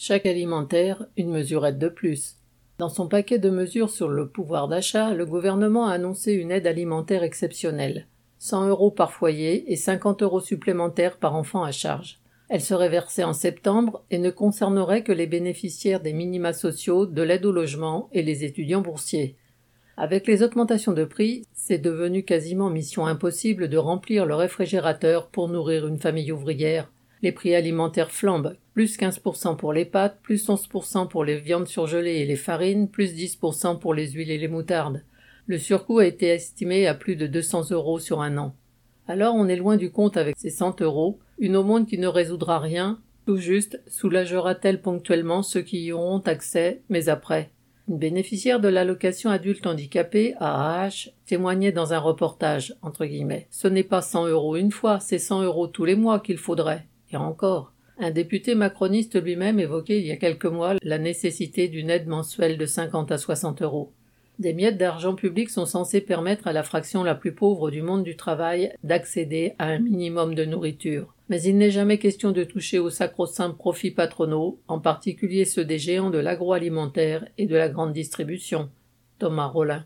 Chaque alimentaire, une mesurette de plus. Dans son paquet de mesures sur le pouvoir d'achat, le gouvernement a annoncé une aide alimentaire exceptionnelle. 100 euros par foyer et 50 euros supplémentaires par enfant à charge. Elle serait versée en septembre et ne concernerait que les bénéficiaires des minima sociaux, de l'aide au logement et les étudiants boursiers. Avec les augmentations de prix, c'est devenu quasiment mission impossible de remplir le réfrigérateur pour nourrir une famille ouvrière. Les prix alimentaires flambent, plus 15% pour les pâtes, plus 11% pour les viandes surgelées et les farines, plus 10% pour les huiles et les moutardes. Le surcoût a été estimé à plus de 200 euros sur un an. Alors on est loin du compte avec ces 100 euros, une aumône qui ne résoudra rien, tout juste soulagera-t-elle ponctuellement ceux qui y auront accès, mais après? Une bénéficiaire de l'allocation adulte handicapé, AAH, témoignait dans un reportage, entre guillemets. Ce n'est pas 100 euros une fois, c'est 100 euros tous les mois qu'il faudrait. Et encore. Un député macroniste lui-même évoquait il y a quelques mois la nécessité d'une aide mensuelle de 50 à 60 euros. Des miettes d'argent public sont censées permettre à la fraction la plus pauvre du monde du travail d'accéder à un minimum de nourriture. Mais il n'est jamais question de toucher aux sacro-saints profits patronaux, en particulier ceux des géants de l'agroalimentaire et de la grande distribution. Thomas Rollin.